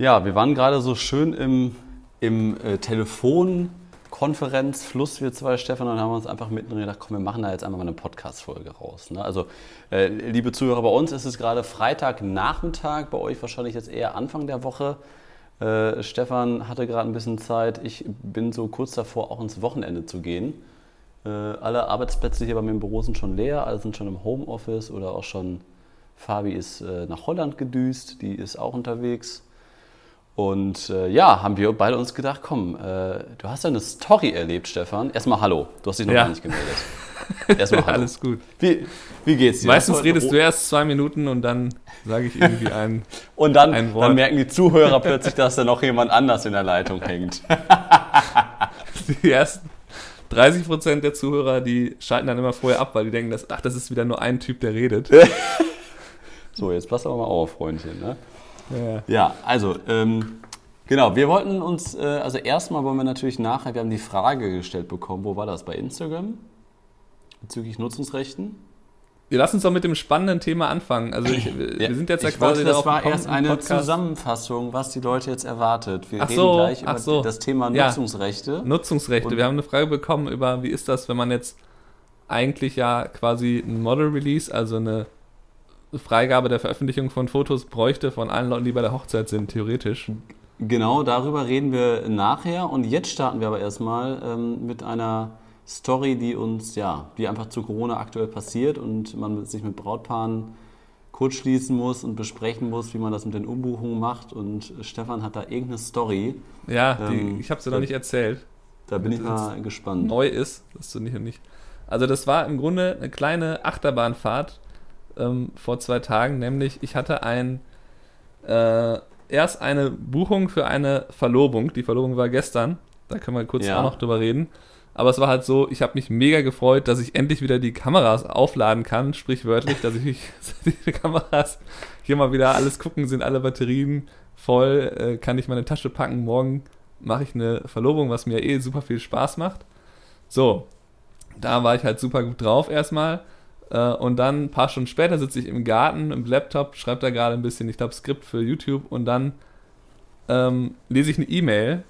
Ja, wir waren gerade so schön im, im äh, Telefonkonferenzfluss, wir zwei, Stefan, und haben uns einfach mittendrin gedacht, komm, wir machen da jetzt einfach mal eine Podcast-Folge raus. Ne? Also, äh, liebe Zuhörer, bei uns ist es gerade Freitagnachmittag, bei euch wahrscheinlich jetzt eher Anfang der Woche. Äh, Stefan hatte gerade ein bisschen Zeit. Ich bin so kurz davor, auch ins Wochenende zu gehen. Äh, alle Arbeitsplätze hier bei mir im Büro sind schon leer, alle sind schon im Homeoffice oder auch schon. Fabi ist äh, nach Holland gedüst, die ist auch unterwegs. Und äh, ja, haben wir beide uns gedacht, komm, äh, du hast ja eine Story erlebt, Stefan. Erstmal Hallo, du hast dich noch ja. gar nicht gemeldet. Erstmal Hallo. Alles gut. Wie, wie geht's dir? Meistens redest du erst zwei Minuten und dann sage ich irgendwie ein, und dann, ein Wort. dann merken die Zuhörer plötzlich, dass da noch jemand anders in der Leitung hängt. die ersten 30 Prozent der Zuhörer, die schalten dann immer vorher ab, weil die denken, dass, ach, das ist wieder nur ein Typ, der redet. so, jetzt pass aber mal auf, Freundchen. Ne? Ja, ja also, ähm, genau, wir wollten uns, äh, also erstmal wollen wir natürlich nachher, wir haben die Frage gestellt bekommen, wo war das, bei Instagram? Bezüglich Nutzungsrechten? Wir lassen uns doch mit dem spannenden Thema anfangen. Also ich, wir ja, sind jetzt ja quasi wollte, Das war erst eine Podcast. Zusammenfassung, was die Leute jetzt erwartet. Wir ach reden gleich über so. das Thema Nutzungsrechte. Ja, Nutzungsrechte. Und wir haben eine Frage bekommen über, wie ist das, wenn man jetzt eigentlich ja quasi ein Model Release, also eine Freigabe der Veröffentlichung von Fotos bräuchte von allen Leuten, die bei der Hochzeit sind, theoretisch. Genau, darüber reden wir nachher. Und jetzt starten wir aber erstmal ähm, mit einer Story, die uns, ja, die einfach zu Corona aktuell passiert und man sich mit Brautpaaren kurzschließen muss und besprechen muss, wie man das mit den Umbuchungen macht. Und Stefan hat da irgendeine Story. Ja, die, ähm, ich habe sie noch nicht erzählt. Da bin ich mal gespannt. Neu ist, dass du nicht und nicht. Also das war im Grunde eine kleine Achterbahnfahrt ähm, vor zwei Tagen, nämlich ich hatte ein äh, erst eine Buchung für eine Verlobung. Die Verlobung war gestern. Da können wir kurz ja. auch noch drüber reden. Aber es war halt so, ich habe mich mega gefreut, dass ich endlich wieder die Kameras aufladen kann, sprichwörtlich, dass ich die Kameras hier mal wieder alles gucken, sind alle Batterien voll, äh, kann ich meine Tasche packen. Morgen mache ich eine Verlobung, was mir eh super viel Spaß macht. So, da war ich halt super gut drauf erstmal. Äh, und dann ein paar Stunden später sitze ich im Garten, im Laptop, schreibe da gerade ein bisschen, ich glaube, Skript für YouTube und dann ähm, lese ich eine E-Mail,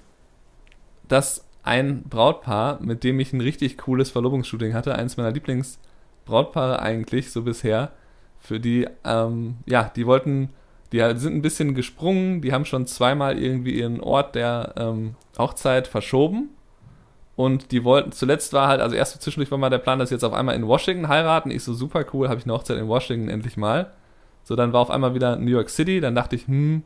dass ein Brautpaar, mit dem ich ein richtig cooles Verlobungsshooting hatte, eins meiner Lieblingsbrautpaare eigentlich so bisher, für die, ähm, ja, die wollten, die sind ein bisschen gesprungen, die haben schon zweimal irgendwie ihren Ort der ähm, Hochzeit verschoben und die wollten, zuletzt war halt, also erst zwischendurch war mal der Plan, dass sie jetzt auf einmal in Washington heiraten. Ich so, super cool, habe ich eine Hochzeit in Washington endlich mal. So, dann war auf einmal wieder New York City, dann dachte ich, hm,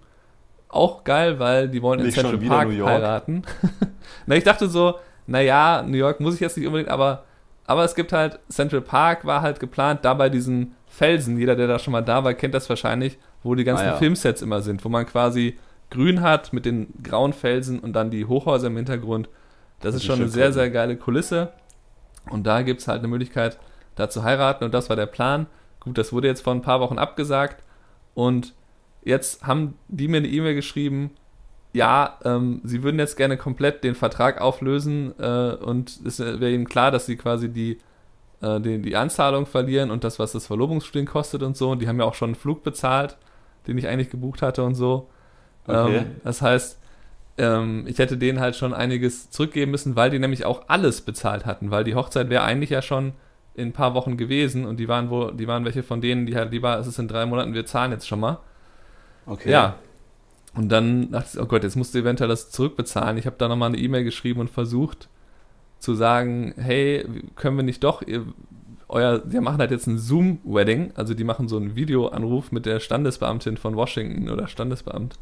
auch geil, weil die wollen in nicht Central Park heiraten. Na, ich dachte so, naja, New York muss ich jetzt nicht unbedingt, aber, aber es gibt halt, Central Park war halt geplant, da bei diesen Felsen, jeder, der da schon mal da war, kennt das wahrscheinlich, wo die ganzen ah, ja. Filmsets immer sind, wo man quasi grün hat mit den grauen Felsen und dann die Hochhäuser im Hintergrund. Das, das ist schon eine sehr, sehr geile Kulisse. Und da gibt es halt eine Möglichkeit, da zu heiraten. Und das war der Plan. Gut, das wurde jetzt vor ein paar Wochen abgesagt. Und jetzt haben die mir eine E-Mail geschrieben, ja, ähm, sie würden jetzt gerne komplett den Vertrag auflösen äh, und es wäre ihnen klar, dass sie quasi die, äh, die, die, Anzahlung verlieren und das, was das Verlobungsstudien kostet und so. Und die haben ja auch schon einen Flug bezahlt, den ich eigentlich gebucht hatte und so. Okay. Ähm, das heißt, ähm, ich hätte denen halt schon einiges zurückgeben müssen, weil die nämlich auch alles bezahlt hatten, weil die Hochzeit wäre eigentlich ja schon in ein paar Wochen gewesen und die waren wohl, die waren welche von denen, die halt lieber, es ist in drei Monaten, wir zahlen jetzt schon mal. Okay. Ja. Und dann dachte ich, oh Gott, jetzt musst du eventuell das zurückbezahlen. Ich habe da nochmal eine E-Mail geschrieben und versucht zu sagen, hey, können wir nicht doch, ihr, euer, wir machen halt jetzt ein Zoom-Wedding, also die machen so einen Videoanruf mit der Standesbeamtin von Washington oder Standesbeamte.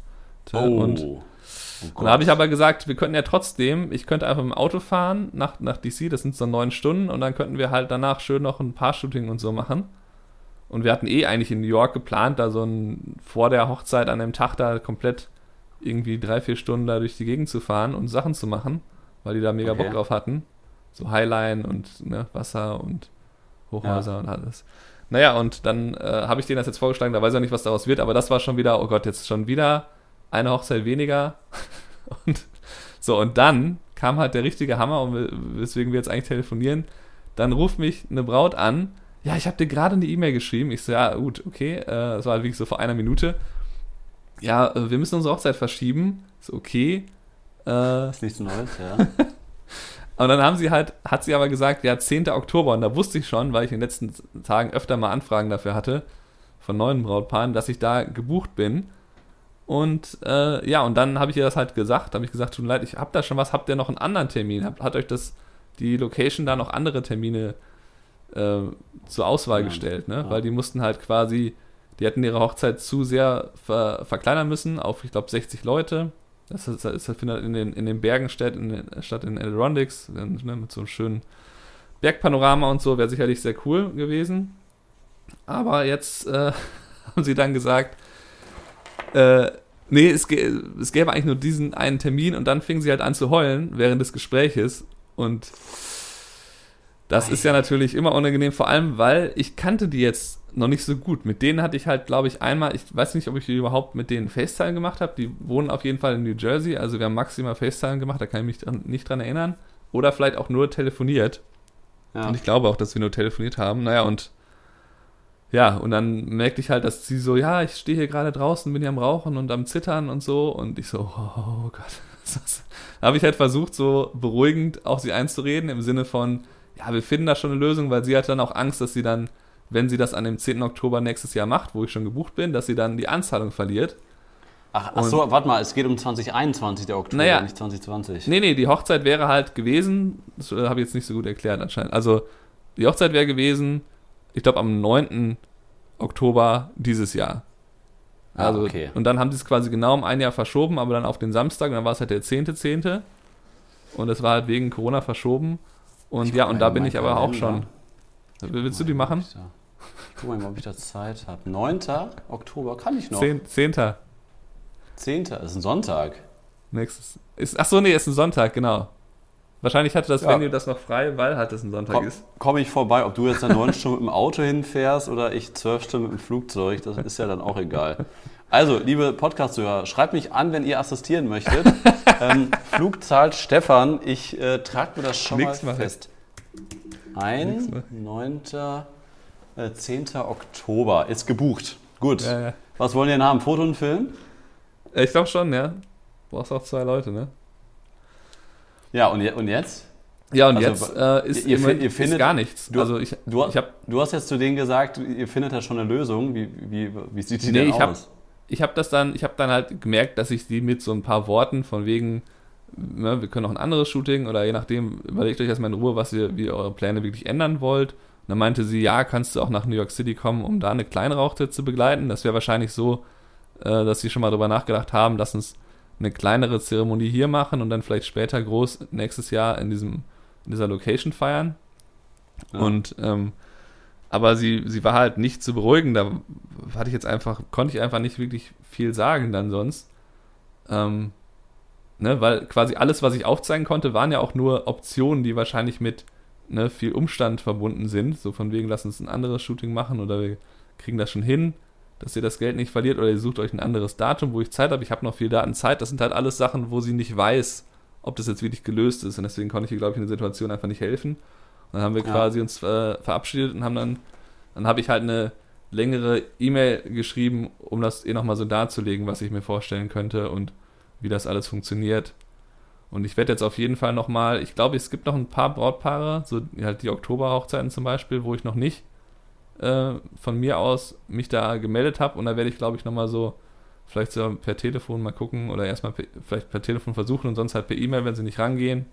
Oh. Und Oh und da habe ich aber gesagt, wir könnten ja trotzdem, ich könnte einfach im Auto fahren nach, nach DC, das sind so neun Stunden, und dann könnten wir halt danach schön noch ein Paar-Shooting und so machen. Und wir hatten eh eigentlich in New York geplant, da so ein, vor der Hochzeit an dem Tag da komplett irgendwie drei, vier Stunden da durch die Gegend zu fahren und Sachen zu machen, weil die da mega okay. Bock drauf hatten. So Highline und ne, Wasser und Hochhäuser ja. und alles. Naja, und dann äh, habe ich denen das jetzt vorgeschlagen, da weiß ich auch nicht, was daraus wird, aber das war schon wieder, oh Gott, jetzt schon wieder eine Hochzeit weniger. Und so, und dann kam halt der richtige Hammer, weswegen wir jetzt eigentlich telefonieren. Dann ruft mich eine Braut an. Ja, ich habe dir gerade eine E-Mail geschrieben. Ich so, ja, gut, okay. Äh, das war halt wirklich so vor einer Minute. ja, äh, wir müssen unsere Hochzeit verschieben. Ist okay. Äh, ist nichts Neues, ja. Und dann haben sie halt, hat sie aber gesagt, ja, 10. Oktober. Und da wusste ich schon, weil ich in den letzten Tagen öfter mal Anfragen dafür hatte, von neuen Brautpaaren, dass ich da gebucht bin. Und äh, ja, und dann habe ich ihr das halt gesagt, habe ich gesagt, tut mir leid, ich habe da schon was, habt ihr noch einen anderen Termin? Hat, hat euch das, die Location da noch andere Termine äh, zur Auswahl ja, gestellt, ne? Ja. Weil die mussten halt quasi, die hätten ihre Hochzeit zu sehr ver, verkleinern müssen auf, ich glaube, 60 Leute. Das, ist, das findet in den, in den Bergen statt, in, statt in Adirondacks, ne, mit so einem schönen Bergpanorama und so, wäre sicherlich sehr cool gewesen. Aber jetzt äh, haben sie dann gesagt, äh, nee, es, es gäbe eigentlich nur diesen einen Termin und dann fingen sie halt an zu heulen während des Gespräches und das ist ja natürlich immer unangenehm, vor allem, weil ich kannte die jetzt noch nicht so gut. Mit denen hatte ich halt, glaube ich, einmal, ich weiß nicht, ob ich überhaupt mit denen FaceTime gemacht habe. Die wohnen auf jeden Fall in New Jersey, also wir haben maximal FaceTime gemacht, da kann ich mich dran, nicht dran erinnern. Oder vielleicht auch nur telefoniert. Ja. Und ich glaube auch, dass wir nur telefoniert haben. Naja, und ja, und dann merkte ich halt, dass sie so, ja, ich stehe hier gerade draußen, bin hier am Rauchen und am Zittern und so. Und ich so, oh, Gott. da habe ich halt versucht, so beruhigend auch sie einzureden, im Sinne von, ja, wir finden da schon eine Lösung, weil sie hat dann auch Angst, dass sie dann, wenn sie das an dem 10. Oktober nächstes Jahr macht, wo ich schon gebucht bin, dass sie dann die Anzahlung verliert. Ach, ach so, warte mal, es geht um 2021, der Oktober, naja, nicht 2020. Nee, nee, die Hochzeit wäre halt gewesen, das habe ich jetzt nicht so gut erklärt anscheinend. Also, die Hochzeit wäre gewesen, ich glaube, am 9. Oktober dieses Jahr. Ah, also, ah, okay. Und dann haben sie es quasi genau um ein Jahr verschoben, aber dann auf den Samstag, und dann war es halt der 10.10. .10. Und es war halt wegen Corona verschoben. Und ja, und da bin ich aber auch schon. Willst du die machen? Ich guck mal, ob ich da Zeit habe. 9. Oktober kann ich noch. 10. 10. 10. ist ein Sonntag. Nächstes. Ist, ach so, nee, ist ein Sonntag, genau. Wahrscheinlich hatte das ja. Venue das noch frei, weil halt es ein Sonntag Komm, ist. Komme ich vorbei, ob du jetzt dann neun Stunden mit dem Auto hinfährst oder ich zwölf Stunden mit dem Flugzeug, das ist ja dann auch egal. Also, liebe Podcast-Hörer, schreibt mich an, wenn ihr assistieren möchtet. ähm, Flug zahlt Stefan. Ich äh, trage mir das schon Nix mal fest. Ein, 9. Äh, 10. Oktober ist gebucht. Gut. Ja, ja. Was wollen die denn haben? Foto und Film? Ich glaube schon, ja. Du brauchst auch zwei Leute, ne? Ja, und, und jetzt? Ja, und also, jetzt äh, ist, ihr, ihr findet, ist gar nichts. Du, also ich, du, ich hab, du hast jetzt zu denen gesagt, ihr findet da schon eine Lösung. Wie, wie, wie sieht die nee, denn aus? ich habe das dann, ich habe dann halt gemerkt, dass ich die mit so ein paar Worten von wegen, ne, wir können auch ein anderes Shooting oder je nachdem, überlegt euch erstmal in Ruhe, was ihr, wie ihr eure Pläne wirklich ändern wollt. Und dann meinte sie, ja, kannst du auch nach New York City kommen, um da eine kleinere Hochzeit zu begleiten. Das wäre wahrscheinlich so, äh, dass sie schon mal darüber nachgedacht haben, lass uns eine kleinere Zeremonie hier machen und dann vielleicht später groß nächstes Jahr in diesem in dieser Location feiern. Ja. Und ähm, aber sie, sie war halt nicht zu beruhigen. Da hatte ich jetzt einfach, konnte ich einfach nicht wirklich viel sagen dann sonst. Ähm, ne, weil quasi alles, was ich aufzeigen konnte, waren ja auch nur Optionen, die wahrscheinlich mit ne, viel Umstand verbunden sind. So von wegen, lass uns ein anderes Shooting machen oder wir kriegen das schon hin, dass ihr das Geld nicht verliert oder ihr sucht euch ein anderes Datum, wo ich Zeit habe. Ich habe noch viel Datenzeit. Das sind halt alles Sachen, wo sie nicht weiß, ob das jetzt wirklich gelöst ist. Und deswegen konnte ich ihr, glaube ich, in der Situation einfach nicht helfen dann haben wir ja. quasi uns äh, verabschiedet und haben dann, dann habe ich halt eine längere E-Mail geschrieben, um das eh nochmal so darzulegen, was ich mir vorstellen könnte und wie das alles funktioniert. Und ich werde jetzt auf jeden Fall nochmal, ich glaube, es gibt noch ein paar Brautpaare, so halt die Oktoberhochzeiten zum Beispiel, wo ich noch nicht äh, von mir aus mich da gemeldet habe. Und da werde ich, glaube ich, nochmal so, vielleicht so per Telefon mal gucken oder erstmal vielleicht per Telefon versuchen und sonst halt per E-Mail, wenn sie nicht rangehen,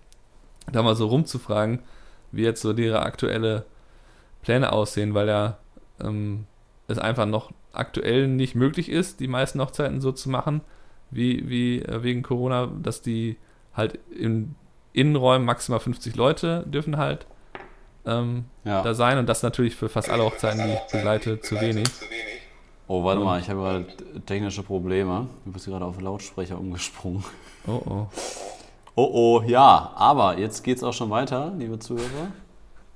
da mal so rumzufragen, wie jetzt so ihre aktuelle Pläne aussehen, weil ja ähm, es einfach noch aktuell nicht möglich ist, die meisten Hochzeiten so zu machen, wie, wie äh, wegen Corona, dass die halt in Innenräumen maximal 50 Leute dürfen halt ähm, ja. da sein und das natürlich für fast alle Hochzeiten, die ich begleite, zu wenig. Oh, warte und, mal, ich habe gerade technische Probleme. Du bist gerade auf Lautsprecher umgesprungen. Oh, oh. Oh oh, ja, aber jetzt geht es auch schon weiter, liebe Zuhörer.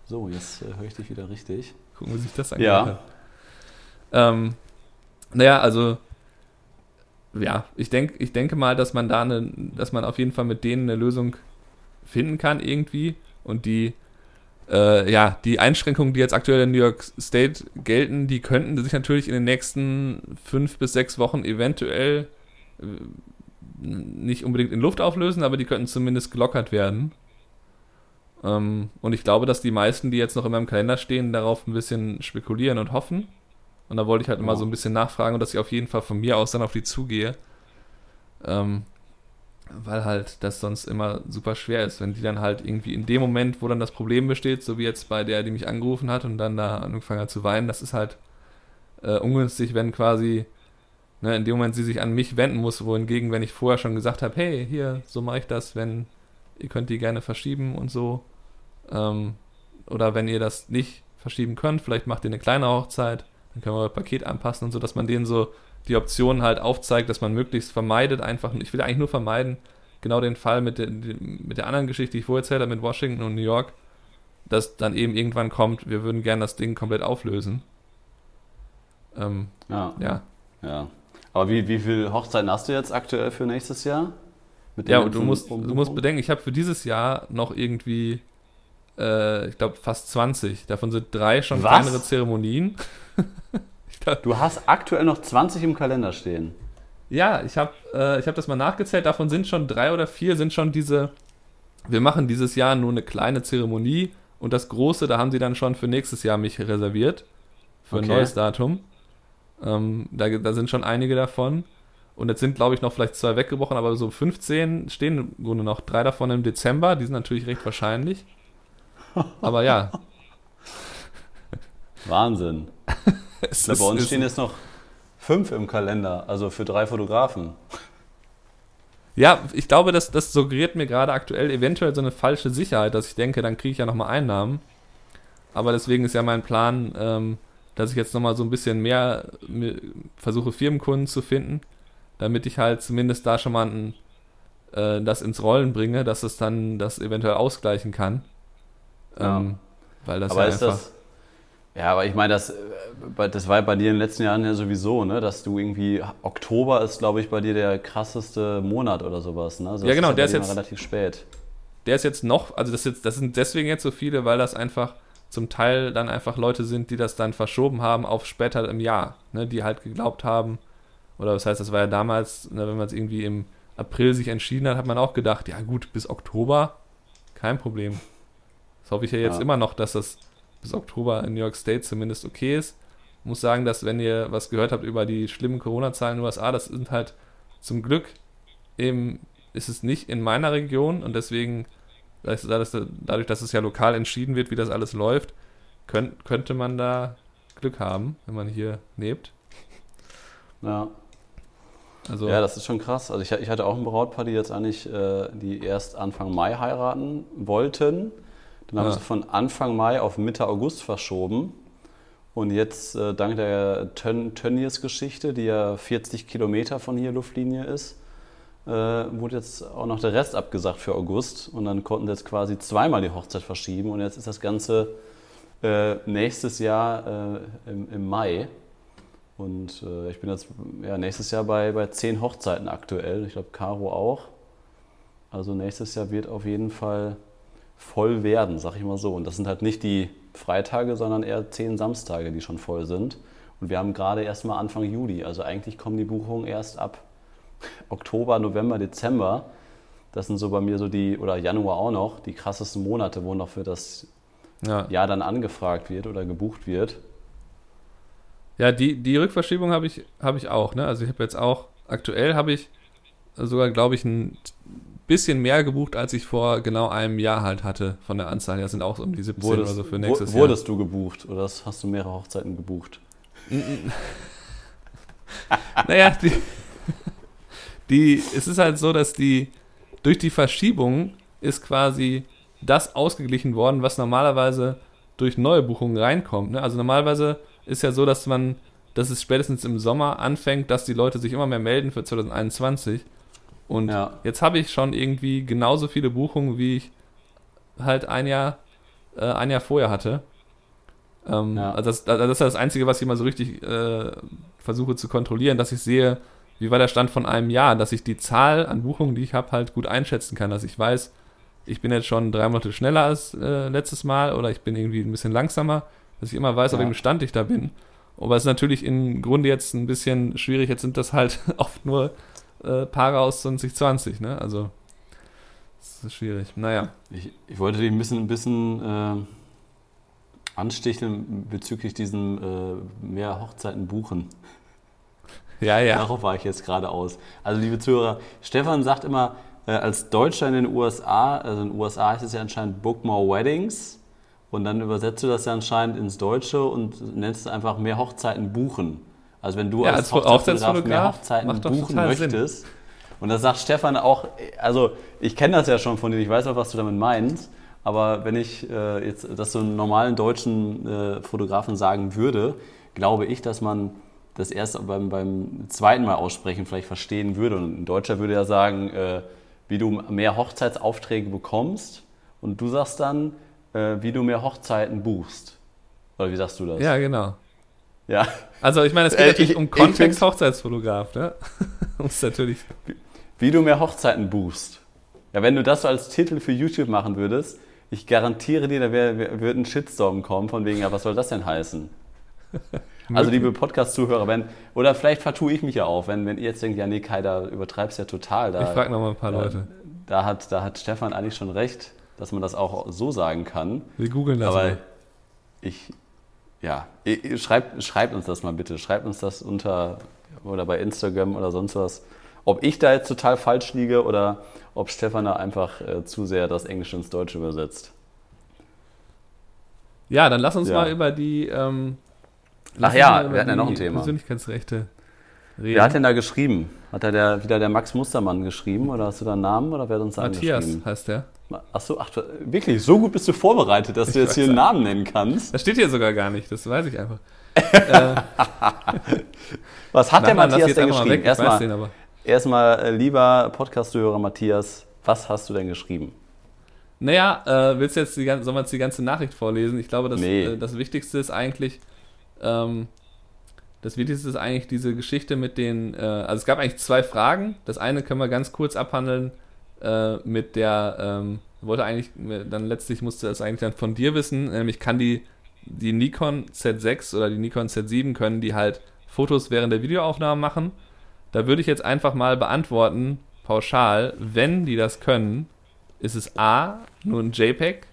So, jetzt äh, höre ich dich wieder richtig. Gucken, wie sich das angeht. Ja. Ähm, naja, also, ja, ich, denk, ich denke mal, dass man da eine, dass man auf jeden Fall mit denen eine Lösung finden kann irgendwie und die äh, ja, die Einschränkungen, die jetzt aktuell in New York State gelten, die könnten sich natürlich in den nächsten fünf bis sechs Wochen eventuell äh, nicht unbedingt in Luft auflösen, aber die könnten zumindest gelockert werden. Ähm, und ich glaube, dass die meisten, die jetzt noch in meinem Kalender stehen, darauf ein bisschen spekulieren und hoffen. Und da wollte ich halt immer so ein bisschen nachfragen und dass ich auf jeden Fall von mir aus dann auf die zugehe. Ähm, weil halt das sonst immer super schwer ist, wenn die dann halt irgendwie in dem Moment, wo dann das Problem besteht, so wie jetzt bei der, die mich angerufen hat und dann da angefangen hat zu weinen, das ist halt äh, ungünstig, wenn quasi ne, in dem Moment sie sich an mich wenden muss, wohingegen, wenn ich vorher schon gesagt habe, hey, hier, so mache ich das, wenn ihr könnt die gerne verschieben und so, ähm, oder wenn ihr das nicht verschieben könnt, vielleicht macht ihr eine kleine Hochzeit, dann können wir euer Paket anpassen und so, dass man denen so die Option halt aufzeigt, dass man möglichst vermeidet, einfach, ich will eigentlich nur vermeiden, genau den Fall mit der, mit der anderen Geschichte, die ich vorher erzählt habe, mit Washington und New York, dass dann eben irgendwann kommt, wir würden gerne das Ding komplett auflösen. Ähm, ja. ja. Ja. Aber wie, wie viele Hochzeiten hast du jetzt aktuell für nächstes Jahr? ja, und du musst, du musst bedenken, ich habe für dieses Jahr noch irgendwie, äh, ich glaube, fast 20. Davon sind drei schon Was? kleinere Zeremonien. Du hast aktuell noch 20 im Kalender stehen. Ja, ich habe äh, hab das mal nachgezählt. Davon sind schon drei oder vier, sind schon diese. Wir machen dieses Jahr nur eine kleine Zeremonie und das große, da haben sie dann schon für nächstes Jahr mich reserviert. Für okay. ein neues Datum. Ähm, da, da sind schon einige davon. Und jetzt sind, glaube ich, noch vielleicht zwei weggebrochen, aber so 15 stehen im Grunde noch. Drei davon im Dezember, die sind natürlich recht wahrscheinlich. Aber ja. Wahnsinn. es Na, bei uns stehen jetzt noch fünf im Kalender, also für drei Fotografen. Ja, ich glaube, das, das suggeriert mir gerade aktuell eventuell so eine falsche Sicherheit, dass ich denke, dann kriege ich ja nochmal Einnahmen. Aber deswegen ist ja mein Plan, ähm, dass ich jetzt nochmal so ein bisschen mehr versuche, Firmenkunden zu finden, damit ich halt zumindest da schon mal ein, äh, das ins Rollen bringe, dass es dann das eventuell ausgleichen kann. Ja. Ähm, weil das Aber ja ist einfach. Das ja, aber ich meine, das, äh, das war bei dir in den letzten Jahren ja sowieso, ne? dass du irgendwie, Oktober ist, glaube ich, bei dir der krasseste Monat oder sowas. Ne? Also ja, genau, ist der ist jetzt relativ spät. Der ist jetzt noch, also das, jetzt, das sind deswegen jetzt so viele, weil das einfach zum Teil dann einfach Leute sind, die das dann verschoben haben auf später im Jahr, ne? die halt geglaubt haben, oder das heißt, das war ja damals, ne, wenn man es irgendwie im April sich entschieden hat, hat man auch gedacht, ja gut, bis Oktober, kein Problem. Das hoffe ich ja jetzt ja. immer noch, dass das bis Oktober in New York State zumindest okay ist. Ich muss sagen, dass wenn ihr was gehört habt über die schlimmen Corona-Zahlen in den USA, das sind halt zum Glück eben, ist es nicht in meiner Region und deswegen, dadurch, dass es ja lokal entschieden wird, wie das alles läuft, könnt, könnte man da Glück haben, wenn man hier lebt. Ja. Also, ja, das ist schon krass. Also ich, ich hatte auch ein Brautpaar, die jetzt eigentlich, äh, die erst Anfang Mai heiraten wollten dann haben ja. sie von Anfang Mai auf Mitte August verschoben. Und jetzt, äh, dank der Tön Tönnies-Geschichte, die ja 40 Kilometer von hier Luftlinie ist, äh, wurde jetzt auch noch der Rest abgesagt für August. Und dann konnten sie jetzt quasi zweimal die Hochzeit verschieben. Und jetzt ist das Ganze äh, nächstes Jahr äh, im, im, Mai. Und äh, ich bin jetzt ja, nächstes Jahr bei, bei zehn Hochzeiten aktuell. Ich glaube, Caro auch. Also nächstes Jahr wird auf jeden Fall voll werden, sag ich mal so. Und das sind halt nicht die Freitage, sondern eher zehn Samstage, die schon voll sind. Und wir haben gerade erst mal Anfang Juli. Also eigentlich kommen die Buchungen erst ab Oktober, November, Dezember. Das sind so bei mir so die, oder Januar auch noch, die krassesten Monate, wo noch für das ja. Jahr dann angefragt wird oder gebucht wird. Ja, die, die Rückverschiebung habe ich, hab ich auch. Ne? Also ich habe jetzt auch, aktuell habe ich sogar, glaube ich, ein bisschen mehr gebucht, als ich vor genau einem Jahr halt hatte von der Anzahl. Das sind auch um die 17 wurdest, oder so für nächstes Jahr. Wurdest du gebucht oder hast du mehrere Hochzeiten gebucht? naja, die, die, es ist halt so, dass die durch die Verschiebung ist quasi das ausgeglichen worden, was normalerweise durch neue Buchungen reinkommt. Ne? Also normalerweise ist ja so, dass man, dass es spätestens im Sommer anfängt, dass die Leute sich immer mehr melden für 2021 und ja. jetzt habe ich schon irgendwie genauso viele Buchungen, wie ich halt ein Jahr, äh, ein Jahr vorher hatte. Ähm, ja. also das, das, ist das Einzige, was ich immer so richtig äh, versuche zu kontrollieren, dass ich sehe, wie war der Stand von einem Jahr, dass ich die Zahl an Buchungen, die ich habe, halt gut einschätzen kann, dass ich weiß, ich bin jetzt schon drei Monate schneller als äh, letztes Mal oder ich bin irgendwie ein bisschen langsamer, dass ich immer weiß, auf Ja. welchem Stand ich da bin. Aber es ist natürlich im Grunde jetzt ein bisschen schwierig. Jetzt sind das halt oft nur äh, Paare aus 2020, ne? Also, das ist schwierig. Naja. Ich, ich wollte dich ein bisschen, ein bisschen äh, ansticheln bezüglich diesen äh, mehr Hochzeiten buchen. Ja, ja. Darauf war ich jetzt gerade aus. Also liebe Zuhörer, Stefan sagt immer, äh, als Deutscher in den USA, also in den USA heißt es ja anscheinend Book More Weddings und dann übersetzt du das ja anscheinend ins Deutsche und nennst es einfach mehr Hochzeiten buchen. Also wenn du Ja, als als Hochzeitsfotograf mehr Hochzeiten buchen total Sinn. möchtest und das sagt Stefan auch, also ich kenne das ja schon von dir, ich weiß auch, was du damit meinst, aber wenn ich äh, jetzt das so einem normalen deutschen äh, Fotografen sagen würde, glaube ich, dass man das erst beim, beim zweiten Mal aussprechen vielleicht verstehen würde. Und ein Deutscher würde ja sagen, äh, wie du mehr Hochzeitsaufträge bekommst und du sagst dann, äh, wie du mehr Hochzeiten buchst. Oder wie sagst du das? Ja, genau. Ja, Also ich meine, es geht Äh, natürlich ich- um Kontext Hochzeitsfotograf, ne? Muss natürlich. wie du mehr Hochzeiten buchst. Ja, wenn du das so als Titel für YouTube machen würdest, ich garantiere dir, da wär, wär, wird ein Shitstorm kommen, von wegen, ja, was soll das denn heißen? Also, liebe Podcast-Zuhörer, wenn, oder vielleicht vertue ich mich ja auch, wenn, wenn ihr jetzt denkt, ja, nee, Kai, da übertreibst ja total. Da, Ich frage nochmal ein paar da, Leute. Da hat, da hat Stefan eigentlich schon recht, dass man das auch so sagen kann. Wir googeln das Aber mal. ich, ja, schreibt, schreibt uns das mal bitte. Schreibt uns das unter oder bei Instagram oder sonst was. Ob ich da jetzt total falsch liege oder ob Stefan da einfach äh, zu sehr das Englische ins Deutsche übersetzt. Ja, dann lass uns Ja. mal über die. Ähm, Ach ja, wir hatten ja noch ein Thema. Persönlichkeitsrechte reden. Wer hat denn da geschrieben? Hat da der, wieder der Max Mustermann geschrieben oder hast du da einen Namen oder wer hat uns da Matthias heißt der. Achso, ach, du- wirklich, so gut bist du vorbereitet, dass du jetzt hier einen. Namen nennen kannst. Das steht hier sogar gar nicht, das weiß ich einfach. äh, Was hat der lass ich Matthias denn geschrieben? ich Erstmal, erstmal äh, lieber Podcast-Hörer Matthias, was hast du denn geschrieben? Naja, äh, willst du jetzt die, sollen wir jetzt die ganze Nachricht vorlesen? Ich glaube, das, Nee. äh, das Wichtigste ist eigentlich, ähm, das Wichtigste ist eigentlich diese Geschichte mit den, also es gab eigentlich zwei Fragen. Das eine können wir ganz kurz abhandeln äh, mit der, ähm, wollte eigentlich, dann letztlich musste es eigentlich dann von dir wissen, nämlich kann die, die Nikon Z6 oder die Nikon Z7 können die halt Fotos während der Videoaufnahme machen. Da würde ich jetzt einfach mal beantworten, pauschal, wenn die das können, ist es A, nur ein JPEG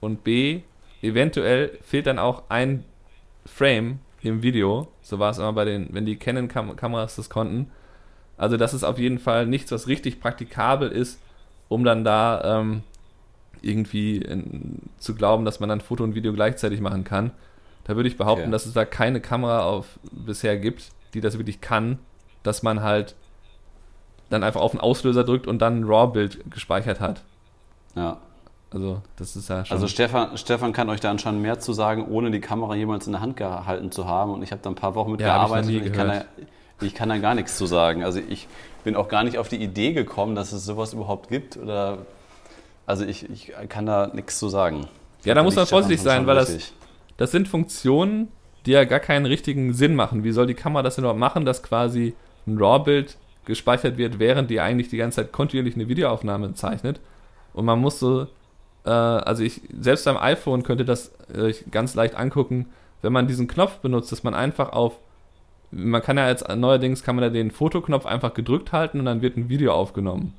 und B, eventuell fehlt dann auch ein Frame im Video. So war es immer bei den, wenn die Canon-Kameras das konnten. Also das ist auf jeden Fall nichts, was richtig praktikabel ist, um dann da ähm, irgendwie in, zu glauben, dass man dann Foto und Video gleichzeitig machen kann. Da würde ich behaupten, Okay. dass es da keine Kamera auf bisher gibt, die das wirklich kann, dass man halt dann einfach auf den Auslöser drückt und dann ein RAW-Bild gespeichert hat. Ja. Also, das ist ja schon. Also Stefan, Stefan kann euch da anscheinend mehr zu sagen, ohne die Kamera jemals in der Hand gehalten zu haben. Und ich habe da ein paar Wochen Ja, hab ich mitgearbeitet und ich kann, da. Ich kann da gar nichts zu sagen. Also ich bin auch gar nicht auf die Idee gekommen, dass es sowas überhaupt gibt. Oder also ich, ich kann da nichts zu sagen. Ja, da muss man vorsichtig sein, weil das- richtig. das sind Funktionen, die ja gar keinen richtigen Sinn machen. Wie soll die Kamera das denn überhaupt machen, dass quasi ein RAW-Bild gespeichert wird, während die eigentlich die ganze Zeit kontinuierlich eine Videoaufnahme zeichnet? Und man muss so, äh, also ich, selbst beim iPhone könnte das äh, ganz leicht angucken, wenn man diesen Knopf benutzt, dass man einfach auf, man kann ja jetzt neuerdings, kann man da den Fotoknopf einfach gedrückt halten und dann wird ein Video aufgenommen.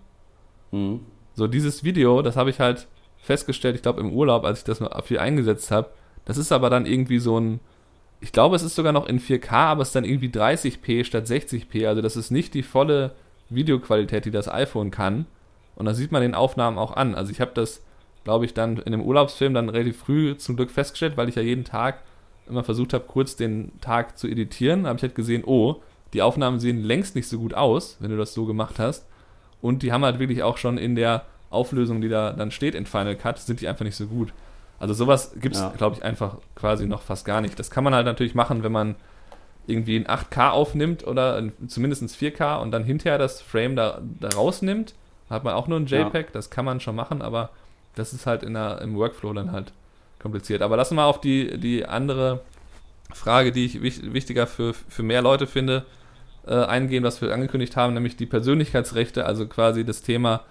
Mhm. So, dieses Video, das habe ich halt festgestellt, ich glaube im Urlaub, als ich das noch viel eingesetzt habe. Das ist aber dann irgendwie so ein, ich glaube, es ist sogar noch in 4K, aber es ist dann irgendwie 30p statt 60p. Also das ist nicht die volle Videoqualität, die das iPhone kann. Und da sieht man den Aufnahmen auch an. Also ich habe das, glaube ich, dann in dem Urlaubsfilm dann relativ früh zum Glück festgestellt, weil ich ja jeden Tag immer versucht habe, kurz den Tag zu editieren. Habe ich halt gesehen, oh, die Aufnahmen sehen längst nicht so gut aus, wenn du das so gemacht hast. Und die haben halt wirklich auch schon in der Auflösung, die da dann steht in Final Cut, sind die einfach nicht so gut. Also sowas gibt es, Ja. glaube ich, einfach quasi noch fast gar nicht. Das kann man halt natürlich machen, wenn man irgendwie in 8K aufnimmt oder in, zumindest ins 4K und dann hinterher das Frame da, da rausnimmt. Da hat man auch nur ein Ja. JPEG, das kann man schon machen, aber das ist halt in der, im Workflow dann halt kompliziert. Aber lassen wir auf die, die andere Frage, die ich wich, wichtiger für, für mehr Leute finde, äh, eingehen, was wir angekündigt haben, nämlich die Persönlichkeitsrechte, also quasi das Thema,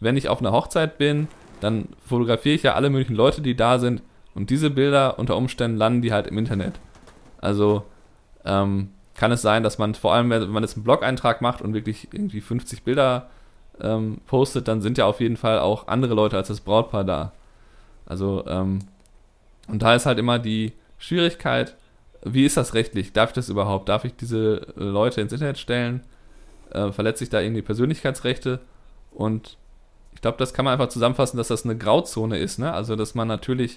wenn ich auf einer Hochzeit bin, dann fotografiere ich ja alle möglichen Leute, die da sind und diese Bilder unter Umständen landen die halt im Internet. Also ähm, kann es sein, dass man vor allem, wenn man jetzt einen Blog-Eintrag macht und wirklich irgendwie 50 Bilder ähm, postet, dann sind ja auf jeden Fall auch andere Leute als das Brautpaar da. Also, ähm, und da ist halt immer die Schwierigkeit, wie ist das rechtlich? Darf ich das überhaupt? Darf ich diese Leute ins Internet stellen? Äh, verletze ich da irgendwie Persönlichkeitsrechte? Und ich glaube, das kann man einfach zusammenfassen, dass das eine Grauzone ist. Ne? Also, dass man natürlich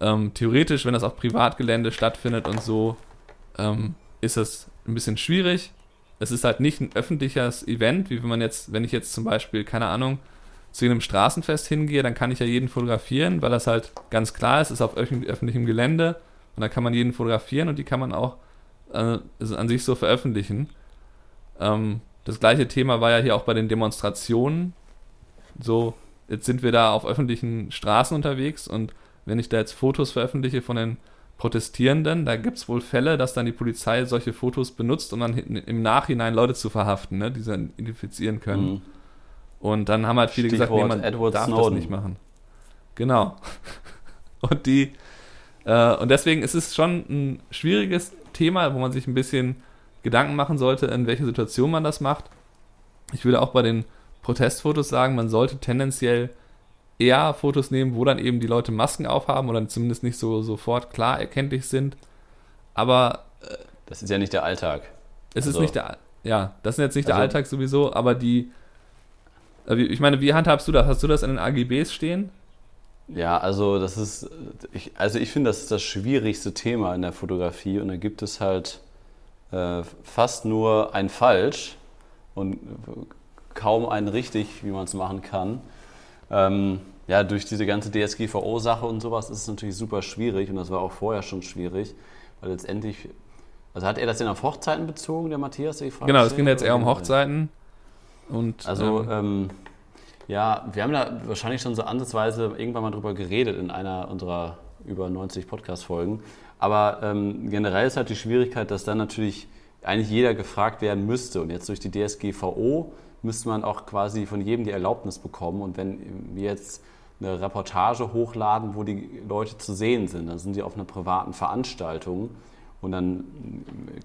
ähm, theoretisch, wenn das auf Privatgelände stattfindet und so, ähm, ist es ein bisschen schwierig. Es ist halt nicht ein öffentliches Event, wie wenn man jetzt, wenn ich jetzt zum Beispiel, keine Ahnung, zu einem Straßenfest hingehe, dann kann ich ja jeden fotografieren, weil das halt ganz klar ist, ist auf öffentlichem Gelände und da kann man jeden fotografieren und die kann man auch äh, an sich so veröffentlichen. Ähm, das gleiche Thema war ja hier auch bei den Demonstrationen. So, jetzt sind wir da auf öffentlichen Straßen unterwegs und wenn ich da jetzt Fotos veröffentliche von den Protestierenden, da gibt es wohl Fälle, dass dann die Polizei solche Fotos benutzt, um dann im Nachhinein Leute zu verhaften, ne, die sie identifizieren können. Mhm. Und dann haben halt viele Stichwort gesagt, nee, man Edward darf Snowden. das nicht machen. Genau. Und die äh, und deswegen ist es schon ein schwieriges Thema, wo man sich ein bisschen Gedanken machen sollte, in welcher Situation man das macht. Ich würde auch bei den Protestfotos sagen, man sollte tendenziell eher Fotos nehmen, wo dann eben die Leute Masken aufhaben oder zumindest nicht so sofort klar erkenntlich sind. Aber äh, das ist ja nicht der Alltag. Es also, ist nicht der ja, das ist jetzt nicht also, der Alltag sowieso, aber die ich meine, wie handhabst du das? Hast du das in den AGBs stehen? Ja, also das ist ich, also ich finde, das ist das schwierigste Thema in der Fotografie und da gibt es halt äh, fast nur ein falsch und kaum ein richtig, wie man es machen kann. Ähm, ja, durch diese ganze DSGVO-Sache und sowas ist es natürlich super schwierig und das war auch vorher schon schwierig, weil letztendlich, also hat er das denn auf Hochzeiten bezogen, der Matthias? Genau, es ging jetzt eher um Hochzeiten. Und, also, ähm, ähm, ja, wir haben da wahrscheinlich schon so ansatzweise irgendwann mal drüber geredet in einer unserer über 90 Podcast-Folgen. Aber ähm, generell ist halt die Schwierigkeit, dass dann natürlich eigentlich jeder gefragt werden müsste. Und jetzt durch die DSGVO müsste man auch quasi von jedem die Erlaubnis bekommen. Und wenn wir jetzt eine Reportage hochladen, wo die Leute zu sehen sind, dann sind die auf einer privaten Veranstaltung. Und dann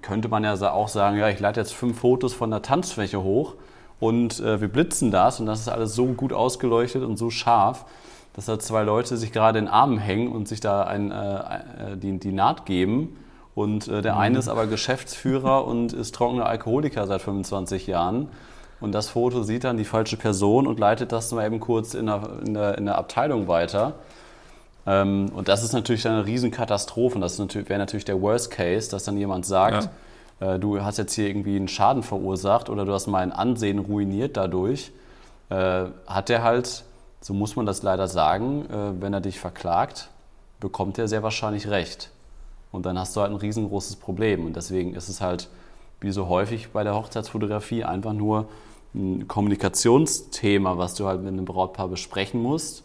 könnte man ja auch sagen, ja, ich lade jetzt fünf Fotos von der Tanzfläche hoch und äh, wir blitzen das und das ist alles so gut ausgeleuchtet und so scharf, dass da zwei Leute sich gerade in den Armen hängen und sich da ein, äh, äh die, die Naht geben. Und äh, der eine mhm. ist aber Geschäftsführer und ist trockener Alkoholiker seit 25 Jahren und das Foto sieht dann die falsche Person und leitet das mal eben kurz in der, in der, in der Abteilung weiter. Ähm, und das ist natürlich eine Riesenkatastrophe. Und das natürlich, wäre natürlich der Worst Case, dass dann jemand sagt, ja. Äh, du hast jetzt hier irgendwie einen Schaden verursacht oder du hast mein Ansehen ruiniert dadurch. Äh, hat der halt, so muss man das leider sagen, äh, wenn er dich verklagt, bekommt er sehr wahrscheinlich recht. Und dann hast du halt ein riesengroßes Problem. Und deswegen ist es halt, wie so häufig bei der Hochzeitsfotografie, einfach nur ein Kommunikationsthema, was du halt mit einem Brautpaar besprechen musst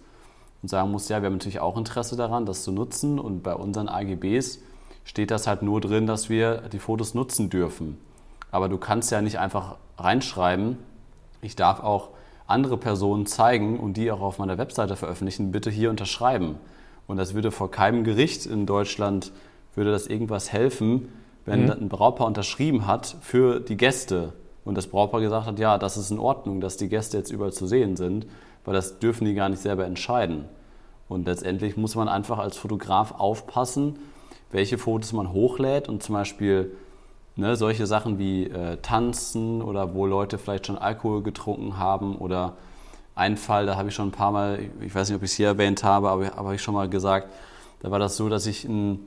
und sagen musst, ja, wir haben natürlich auch Interesse daran, das zu nutzen und bei unseren AGBs steht das halt nur drin, dass wir die Fotos nutzen dürfen. Aber du kannst ja nicht einfach reinschreiben, ich darf auch andere Personen zeigen und die auch auf meiner Webseite veröffentlichen, bitte hier unterschreiben. Und das würde vor keinem Gericht in Deutschland, würde das irgendwas helfen, wenn mhm. ein Brautpaar unterschrieben hat für die Gäste und das Brautpaar gesagt hat, ja, das ist in Ordnung, dass die Gäste jetzt überall zu sehen sind, weil das dürfen die gar nicht selber entscheiden. Und letztendlich muss man einfach als Fotograf aufpassen, welche Fotos man hochlädt und zum Beispiel ne, solche Sachen wie äh, Tanzen oder wo Leute vielleicht schon Alkohol getrunken haben oder ein Fall, da habe ich schon ein paar Mal, ich weiß nicht, ob ich es hier erwähnt habe, aber, aber habe ich schon mal gesagt, da war das so, dass ich ein,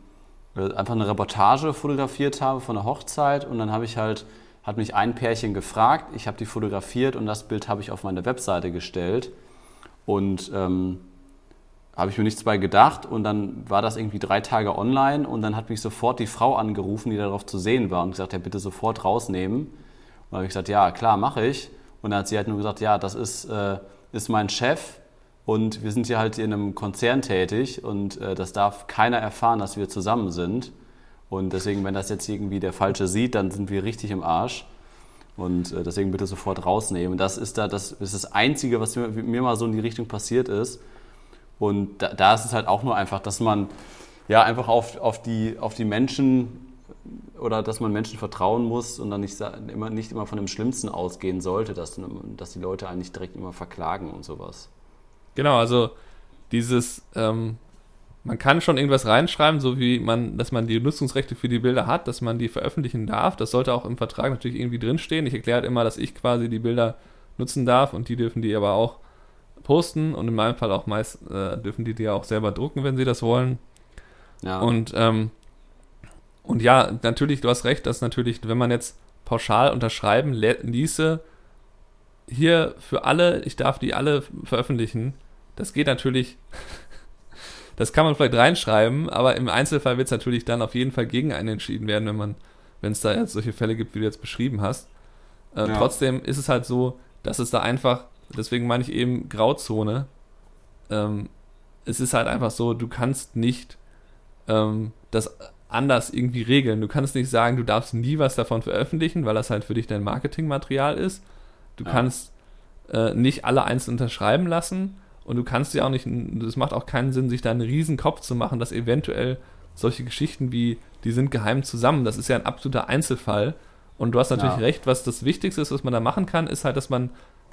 äh, einfach eine Reportage fotografiert habe von einer Hochzeit und dann habe ich halt hat mich ein Pärchen gefragt, ich habe die fotografiert und das Bild habe ich auf meine Webseite gestellt. Und ähm, habe ich mir nichts bei gedacht und dann war das irgendwie drei Tage online und dann hat mich sofort die Frau angerufen, die darauf zu sehen war und gesagt, ja bitte sofort rausnehmen. Und dann habe ich gesagt, ja klar, mache ich. Und dann hat sie halt nur gesagt, ja, das ist, äh, ist mein Chef und wir sind hier halt in einem Konzern tätig und äh, das darf keiner erfahren, dass wir zusammen sind. Und deswegen, wenn das jetzt irgendwie der Falsche sieht, dann sind wir richtig im Arsch. Und äh, deswegen bitte sofort rausnehmen. Das ist da, das ist das Einzige, was mir, mir mal so in die Richtung passiert ist. Und da, da ist es halt auch nur einfach, dass man ja einfach auf, auf, die, auf die Menschen oder dass man Menschen vertrauen muss und dann nicht immer, nicht immer von dem Schlimmsten ausgehen sollte, dass, dass die Leute eigentlich direkt immer verklagen und sowas. Genau, also dieses, ähm, man kann schon irgendwas reinschreiben, so wie man, dass man die Nutzungsrechte für die Bilder hat, dass man die veröffentlichen darf. Das sollte auch im Vertrag natürlich irgendwie drinstehen. Ich erkläre halt immer, dass ich quasi die Bilder nutzen darf und die dürfen die aber auch posten und in meinem Fall auch meist äh, dürfen die die auch selber drucken, wenn sie das wollen. Ja. Und ähm, und ja, natürlich, du hast recht, dass natürlich, wenn man jetzt pauschal unterschreiben ließe, hier für alle, ich darf die alle veröffentlichen, das geht natürlich, das kann man vielleicht reinschreiben, aber im Einzelfall wird es natürlich dann auf jeden Fall gegen einen entschieden werden, wenn man, wenn es da jetzt solche Fälle gibt, wie du jetzt beschrieben hast. Äh, ja. Trotzdem ist es halt so, dass es da einfach, deswegen meine ich eben Grauzone, ähm, es ist halt einfach so, du kannst nicht ähm, das anders irgendwie regeln. Du kannst nicht sagen, du darfst nie was davon veröffentlichen, weil das halt für dich dein Marketingmaterial ist. Du ja. kannst äh, nicht alle einzeln unterschreiben lassen und du kannst ja auch nicht, es macht auch keinen Sinn, sich da einen riesen Kopf zu machen, dass eventuell solche Geschichten wie, die sind geheim zusammen, das ist ja ein absoluter Einzelfall. Und du hast natürlich ja. recht, was das Wichtigste ist, was man da machen kann, ist halt, dass man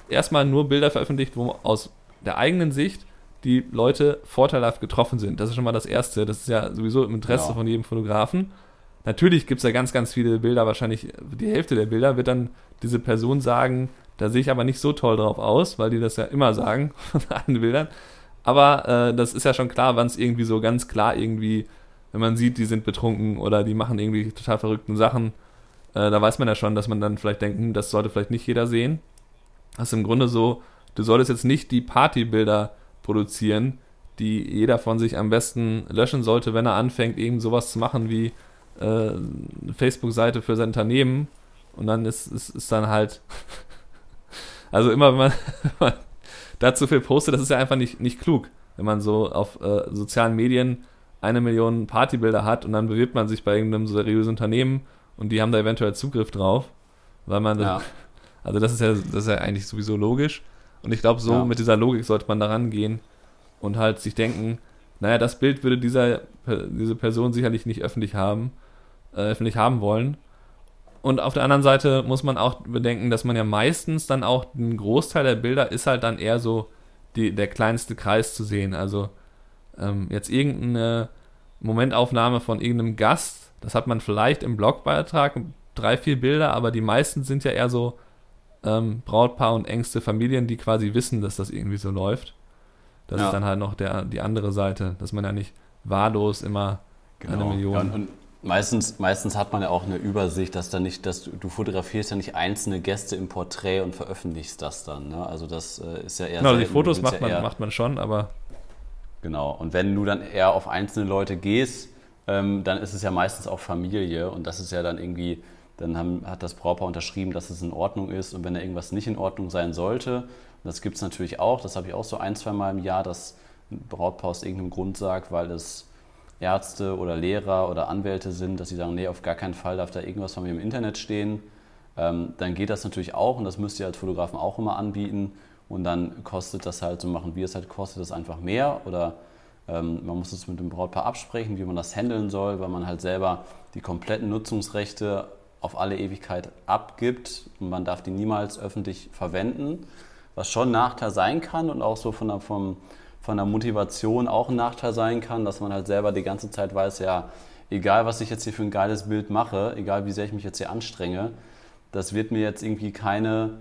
erstmal nur Bilder veröffentlicht, wo aus der eigenen Sicht die Leute vorteilhaft getroffen sind. Das ist schon mal das Erste. Das ist ja sowieso im Interesse ja. von jedem Fotografen. Natürlich gibt es ja ganz, ganz viele Bilder, wahrscheinlich die Hälfte der Bilder wird dann diese Person sagen, da sehe ich aber nicht so toll drauf aus, weil die das ja immer sagen von allen Bildern. Aber äh, das ist ja schon klar, wann es irgendwie so ganz klar irgendwie, wenn man sieht, die sind betrunken oder die machen irgendwie total verrückten Sachen, äh, da weiß man ja schon, dass man dann vielleicht denken, hm, das sollte vielleicht nicht jeder sehen. Das ist im Grunde so, du solltest jetzt nicht die Partybilder produzieren, die jeder von sich am besten löschen sollte, wenn er anfängt, eben sowas zu machen wie äh, eine Facebook-Seite für sein Unternehmen. Und dann ist, ist, ist dann halt, also immer wenn man, wenn man da zu viel postet, das ist ja einfach nicht, nicht klug, wenn man so auf äh, sozialen Medien eine Million Partybilder hat und dann bewirbt man sich bei irgendeinem seriösen Unternehmen und die haben da eventuell Zugriff drauf, weil man, ja. also das ist ja, das ist ja eigentlich sowieso logisch. Und ich glaube, so ja. mit dieser Logik sollte man da rangehen und halt sich denken, naja, das Bild würde dieser, diese Person sicherlich nicht öffentlich haben, äh, öffentlich haben wollen. Und auf der anderen Seite muss man auch bedenken, dass man ja meistens dann auch ein Großteil der Bilder ist halt dann eher so die, der kleinste Kreis zu sehen. Also ähm, jetzt irgendeine Momentaufnahme von irgendeinem Gast, das hat man vielleicht im Blogbeitrag, drei, vier Bilder, aber die meisten sind ja eher so ähm, Brautpaar und engste Familien, die quasi wissen, dass das irgendwie so läuft. Das ja. ist dann halt noch der, die andere Seite, dass man ja nicht wahllos immer genau. eine Million. Ja, und, und meistens, meistens hat man ja auch eine Übersicht, dass da nicht, dass du, du, fotografierst ja nicht einzelne Gäste im Porträt und veröffentlichst das dann. Ne? Also das äh, ist ja eher. Genau, selten. die Fotos macht, ja man, macht man schon, aber. Genau. Und wenn du dann eher auf einzelne Leute gehst, ähm, dann ist es ja meistens auch Familie und das ist ja dann irgendwie dann haben, hat das Brautpaar unterschrieben, dass es in Ordnung ist. Und wenn da irgendwas nicht in Ordnung sein sollte, und das gibt es natürlich auch, das habe ich auch so ein, zwei Mal im Jahr, dass ein Brautpaar aus irgendeinem Grund sagt, weil es Ärzte oder Lehrer oder Anwälte sind, dass sie sagen, nee, auf gar keinen Fall darf da irgendwas von mir im Internet stehen. Ähm, dann geht das natürlich auch und das müsst ihr als Fotografen auch immer anbieten. Und dann kostet das halt, so machen wir es halt, kostet es einfach mehr oder ähm, man muss es mit dem Brautpaar absprechen, wie man das handeln soll, weil man halt selber die kompletten Nutzungsrechte auf alle Ewigkeit abgibt. Und man darf die niemals öffentlich verwenden, was schon ein Nachteil sein kann und auch so von der, vom, von der Motivation auch ein Nachteil sein kann, dass man halt selber die ganze Zeit weiß, ja, egal was ich jetzt hier für ein geiles Bild mache, egal wie sehr ich mich jetzt hier anstrenge, das wird mir jetzt irgendwie keine,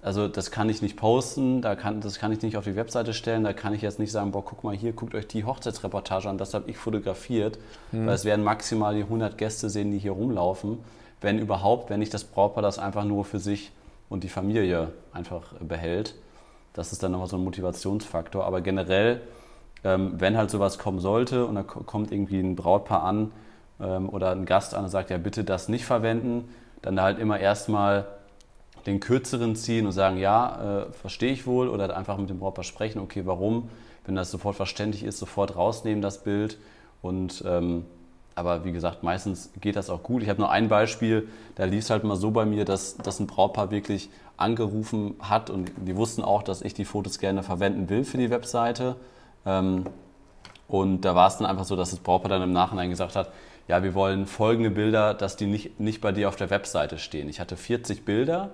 also das kann ich nicht posten, da kann, das kann ich nicht auf die Webseite stellen, da kann ich jetzt nicht sagen, boah, guck mal hier, guckt euch die Hochzeitsreportage an, das habe ich fotografiert, mhm. weil es werden maximal die 100 Gäste sehen, die hier rumlaufen wenn überhaupt, wenn nicht das Brautpaar das einfach nur für sich und die Familie einfach behält. Das ist dann nochmal so ein Motivationsfaktor. Aber generell, ähm, wenn halt sowas kommen sollte und da kommt irgendwie ein Brautpaar an ähm, oder ein Gast an und sagt, ja bitte das nicht verwenden, dann halt immer erstmal den kürzeren ziehen und sagen, ja, äh, verstehe ich wohl oder einfach mit dem Brautpaar sprechen, okay, warum? Wenn das sofort verständlich ist, sofort rausnehmen das Bild und ähm, aber wie gesagt, meistens geht das auch gut. Ich habe nur ein Beispiel, da lief es halt mal so bei mir, dass, dass ein Brautpaar wirklich angerufen hat und die wussten auch, dass ich die Fotos gerne verwenden will für die Webseite. Ähm, und da war es dann einfach so, dass das Brautpaar dann im Nachhinein gesagt hat, ja, wir wollen folgende Bilder, dass die nicht, nicht bei dir auf der Webseite stehen. Ich hatte 40 Bilder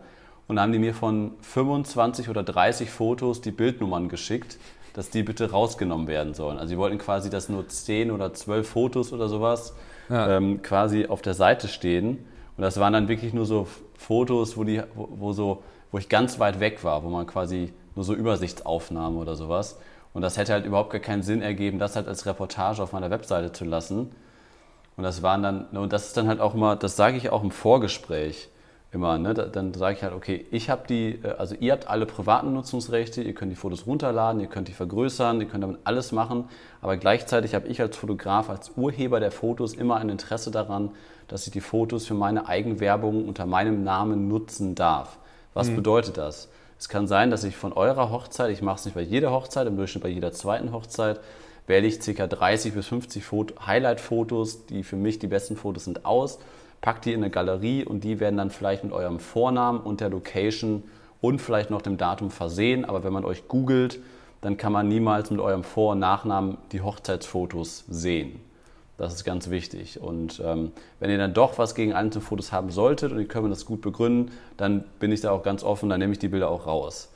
und dann haben die mir von 25 oder 30 Fotos die Bildnummern geschickt dass die bitte rausgenommen werden sollen. Also sie wollten quasi, dass nur 10 oder 12 Fotos oder sowas ja. ähm, quasi auf der Seite stehen. Und das waren dann wirklich nur so Fotos, wo, die, wo, wo, so, wo ich ganz weit weg war, wo man quasi nur so Übersichtsaufnahmen oder sowas. Und das hätte halt überhaupt gar keinen Sinn ergeben, das halt als Reportage auf meiner Webseite zu lassen. Und das waren dann, und das ist dann halt auch immer, das sage ich auch im Vorgespräch immer, ne? dann sage ich halt, okay, ich habe die, äh, also ihr habt alle privaten Nutzungsrechte, ihr könnt die Fotos runterladen, ihr könnt die vergrößern, ihr könnt damit alles machen, aber gleichzeitig habe ich als Fotograf, als Urheber der Fotos immer ein Interesse daran, dass ich die Fotos für meine Eigenwerbung unter meinem Namen nutzen darf. Was mhm. bedeutet das? Es kann sein, dass ich von eurer Hochzeit, ich mache es nicht bei jeder Hochzeit, im Durchschnitt bei jeder zweiten Hochzeit, wähle ich ca. 30 bis 50 Highlight-Fotos, die für mich die besten Fotos sind, aus packt die in eine Galerie und die werden dann vielleicht mit eurem Vornamen und der Location und vielleicht noch dem Datum versehen. Aber wenn man euch googelt, dann kann man niemals mit eurem Vor- und Nachnamen die Hochzeitsfotos sehen. Das ist ganz wichtig. Und ähm, wenn ihr dann doch was gegen einzelne Fotos haben solltet und ihr könnt das gut begründen, dann bin ich da auch ganz offen, dann nehme ich die Bilder auch raus.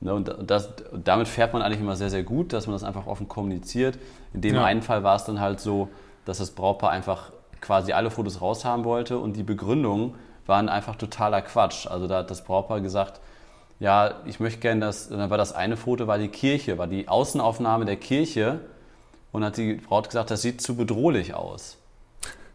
Ne, und das, damit fährt man eigentlich immer sehr, sehr gut, dass man das einfach offen kommuniziert. In dem ja. einen Fall war es dann halt so, dass das Brautpaar einfach quasi alle Fotos raushaben wollte und die Begründungen waren einfach totaler Quatsch. Also da hat das Brautpaar gesagt, ja, ich möchte gerne, dass, dann war das eine Foto, war die Kirche, war die Außenaufnahme der Kirche und hat die Braut gesagt, das sieht zu bedrohlich aus.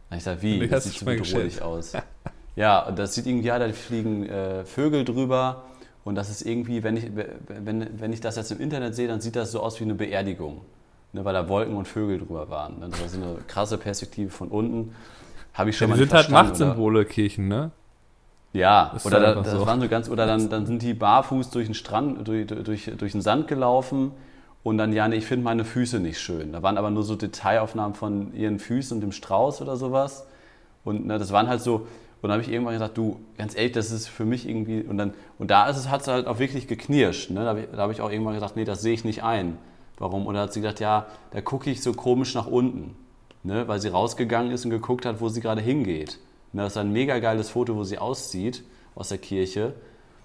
Und ich sage, wie, das sieht zu bedrohlich aus? ja, und das sieht irgendwie, ja, da fliegen äh, Vögel drüber und das ist irgendwie, wenn ich, wenn, wenn ich das jetzt im Internet sehe, dann sieht das so aus wie eine Beerdigung ne, weil da Wolken und Vögel drüber waren. Das war so eine krasse Perspektive von unten. Habe ich schon ja, mal Die sind halt Machtsymbole? Kirchen, ne? Ja, das oder da, das so. waren so ganz, oder dann, dann sind die barfuß durch den Strand, durch, durch, durch den Sand gelaufen und dann, ja, nee, ich finde meine Füße nicht schön. Da waren aber nur so Detailaufnahmen von ihren Füßen und dem Strauß oder sowas. Und ne, das waren halt so, und dann habe ich irgendwann gesagt, du, ganz ehrlich, das ist für mich irgendwie, und dann, und da ist es, hat es halt auch wirklich geknirscht. Ne? Da habe ich, hab ich auch irgendwann gesagt, nee, das sehe ich nicht ein. Warum? Oder hat sie gesagt, ja, da gucke ich so komisch nach unten, ne? weil sie rausgegangen ist und geguckt hat, wo sie gerade hingeht. Ne? Das ist ein mega geiles Foto, wo sie auszieht aus der Kirche.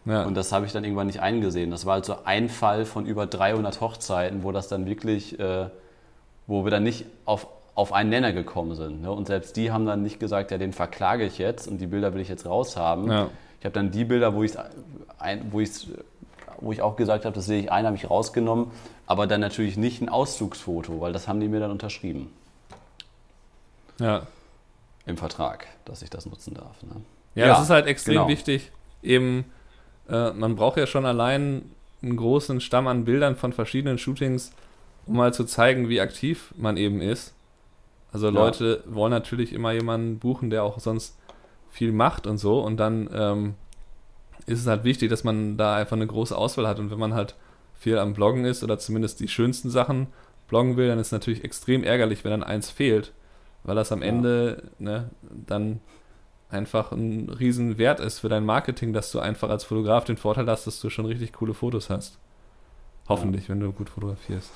Ja. Und das habe ich dann irgendwann nicht eingesehen. Das war halt so ein Fall von über 300 Hochzeiten, wo das dann wirklich, äh, wo wir dann nicht auf, auf einen Nenner gekommen sind. Ne? Und selbst die haben dann nicht gesagt, ja, den verklage ich jetzt und die Bilder will ich jetzt raushaben. Ja. Ich habe dann die Bilder, wo ich es wo ich auch gesagt habe, das sehe ich ein, habe ich rausgenommen, aber dann natürlich nicht ein Auszugsfoto, weil das haben die mir dann unterschrieben. Ja. Im Vertrag, dass ich das nutzen darf. Ne? Ja, ja, das ist halt extrem genau. wichtig. Eben, äh, man braucht ja schon allein einen großen Stamm an Bildern von verschiedenen Shootings, um mal zu zeigen, wie aktiv man eben ist. Also Leute ja. wollen natürlich immer jemanden buchen, der auch sonst viel macht und so. Und dann ähm, ist es halt wichtig, dass man da einfach eine große Auswahl hat. Und wenn man halt viel am Bloggen ist oder zumindest die schönsten Sachen bloggen will, dann ist es natürlich extrem ärgerlich, wenn dann eins fehlt, weil das am ja. Ende ne, dann einfach ein riesen Wert ist für dein Marketing, dass du einfach als Fotograf den Vorteil hast, dass du schon richtig coole Fotos hast. Hoffentlich, ja. wenn du gut fotografierst.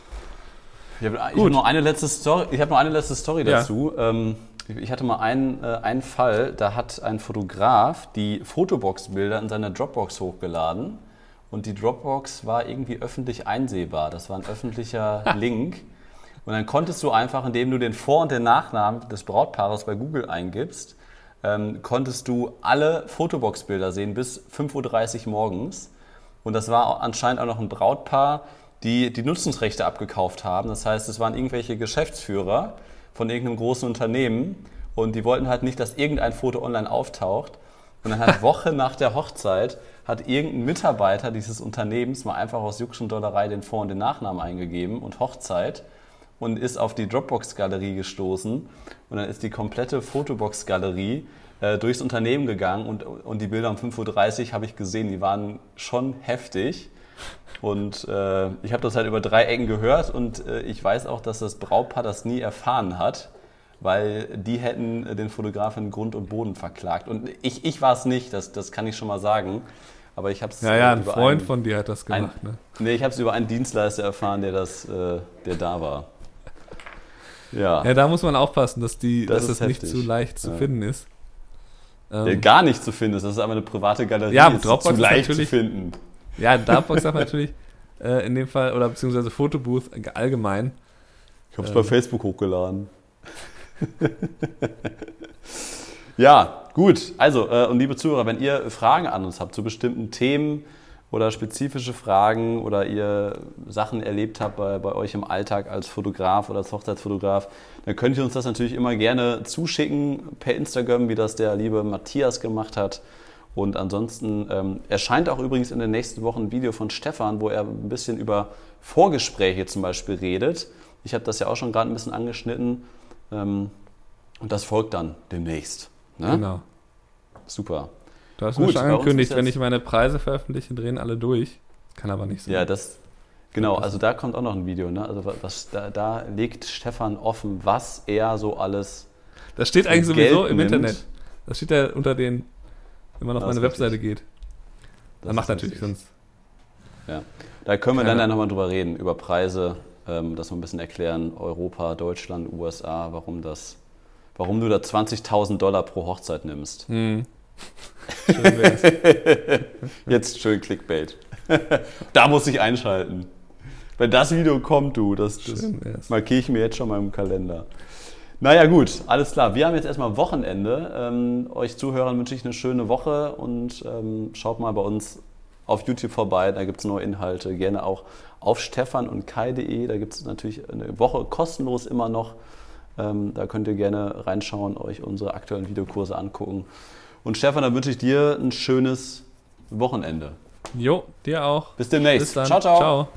Ich habe hab noch eine letzte Story, ich hab noch eine letzte Story dazu. Ja. Ähm, ich hatte mal einen, äh, einen Fall, da hat ein Fotograf die Fotobox-Bilder in seine Dropbox hochgeladen und die Dropbox war irgendwie öffentlich einsehbar. Das war ein öffentlicher Link. Und dann konntest du einfach, indem du den Vor- und den Nachnamen des Brautpaares bei Google eingibst, ähm, konntest du alle Fotobox-Bilder sehen bis 5.30 Uhr morgens. Und das war anscheinend auch noch ein Brautpaar, die die Nutzungsrechte abgekauft haben. Das heißt, es waren irgendwelche Geschäftsführer, von irgendeinem großen Unternehmen und die wollten halt nicht, dass irgendein Foto online auftaucht. Und dann hat Woche nach der Hochzeit hat irgendein Mitarbeiter dieses Unternehmens mal einfach aus Jux und Dollerei den Vor- und den Nachnamen eingegeben und Hochzeit und ist auf die Dropbox-Galerie gestoßen. Und dann ist die komplette Fotobox-Galerie äh, durchs Unternehmen gegangen und, und die Bilder um 5.30 Uhr habe ich gesehen, die waren schon heftig. Und äh, ich habe das halt über drei Ecken gehört und äh, ich weiß auch, dass das Brautpaar das nie erfahren hat, weil die hätten den Fotografen Grund und Boden verklagt. Und ich, ich war es nicht, das, das kann ich schon mal sagen. Aber ich habe es Ja, ja, ein Freund einen, von dir hat das gemacht. Ein, ne? Nee, ich habe es über einen Dienstleister erfahren, der, das, äh, der da war. Ja. ja, da muss man aufpassen, dass, die, das dass es nicht zu leicht zu ja. finden ist. Ähm, gar nicht zu finden ist. Das ist aber eine private Galerie. Ja, Dropbox zu leicht zu finden. Ja, Dropbox darf natürlich äh, in dem Fall, oder beziehungsweise Fotobooth allgemein. Ich habe es ähm, bei Facebook hochgeladen. ja, gut. Also, äh, und liebe Zuhörer, wenn ihr Fragen an uns habt zu bestimmten Themen oder spezifische Fragen oder ihr Sachen erlebt habt bei, bei euch im Alltag als Fotograf oder als Hochzeitsfotograf, dann könnt ihr uns das natürlich immer gerne zuschicken per Instagram, wie das der liebe Matthias gemacht hat. Und ansonsten ähm, erscheint auch übrigens in den nächsten Wochen ein Video von Stefan, wo er ein bisschen über Vorgespräche zum Beispiel redet. Ich habe das ja auch schon gerade ein bisschen angeschnitten. Ähm, und das folgt dann demnächst. Ne? Genau. Super. Du hast Gut, mir schon angekündigt, wenn ich meine Preise veröffentliche, drehen alle durch. Das kann aber nicht sein. Ja, das. Genau, also da kommt auch noch ein Video. Ne? Also was, da, da legt Stefan offen, was er so alles. Das steht eigentlich sowieso im nimmt. Internet. Das steht ja unter den, wenn man auf das meine Webseite richtig. geht. Dann macht natürlich richtig. sonst. Ja, da können wir Keine. dann ja nochmal drüber reden, über Preise, ähm, das mal ein bisschen erklären, Europa, Deutschland, USA, warum das, warum du da 20.000 Dollar pro Hochzeit nimmst. Hm. Schön Jetzt schön Clickbait. da muss ich einschalten. Wenn das Video kommt, du, das, das markiere ich mir jetzt schon mal im Kalender. Naja, gut, alles klar. Wir haben jetzt erstmal Wochenende. Ähm, euch Zuhörern wünsche ich eine schöne Woche und ähm, schaut mal bei uns auf YouTube vorbei. Da gibt es neue Inhalte. Gerne auch auf stefan und kai.de. Da gibt es natürlich eine Woche kostenlos immer noch. Ähm, da könnt ihr gerne reinschauen, euch unsere aktuellen Videokurse angucken. Und Stefan, dann wünsche ich dir ein schönes Wochenende. Jo, dir auch. Bis demnächst. Bis ciao, ciao. ciao.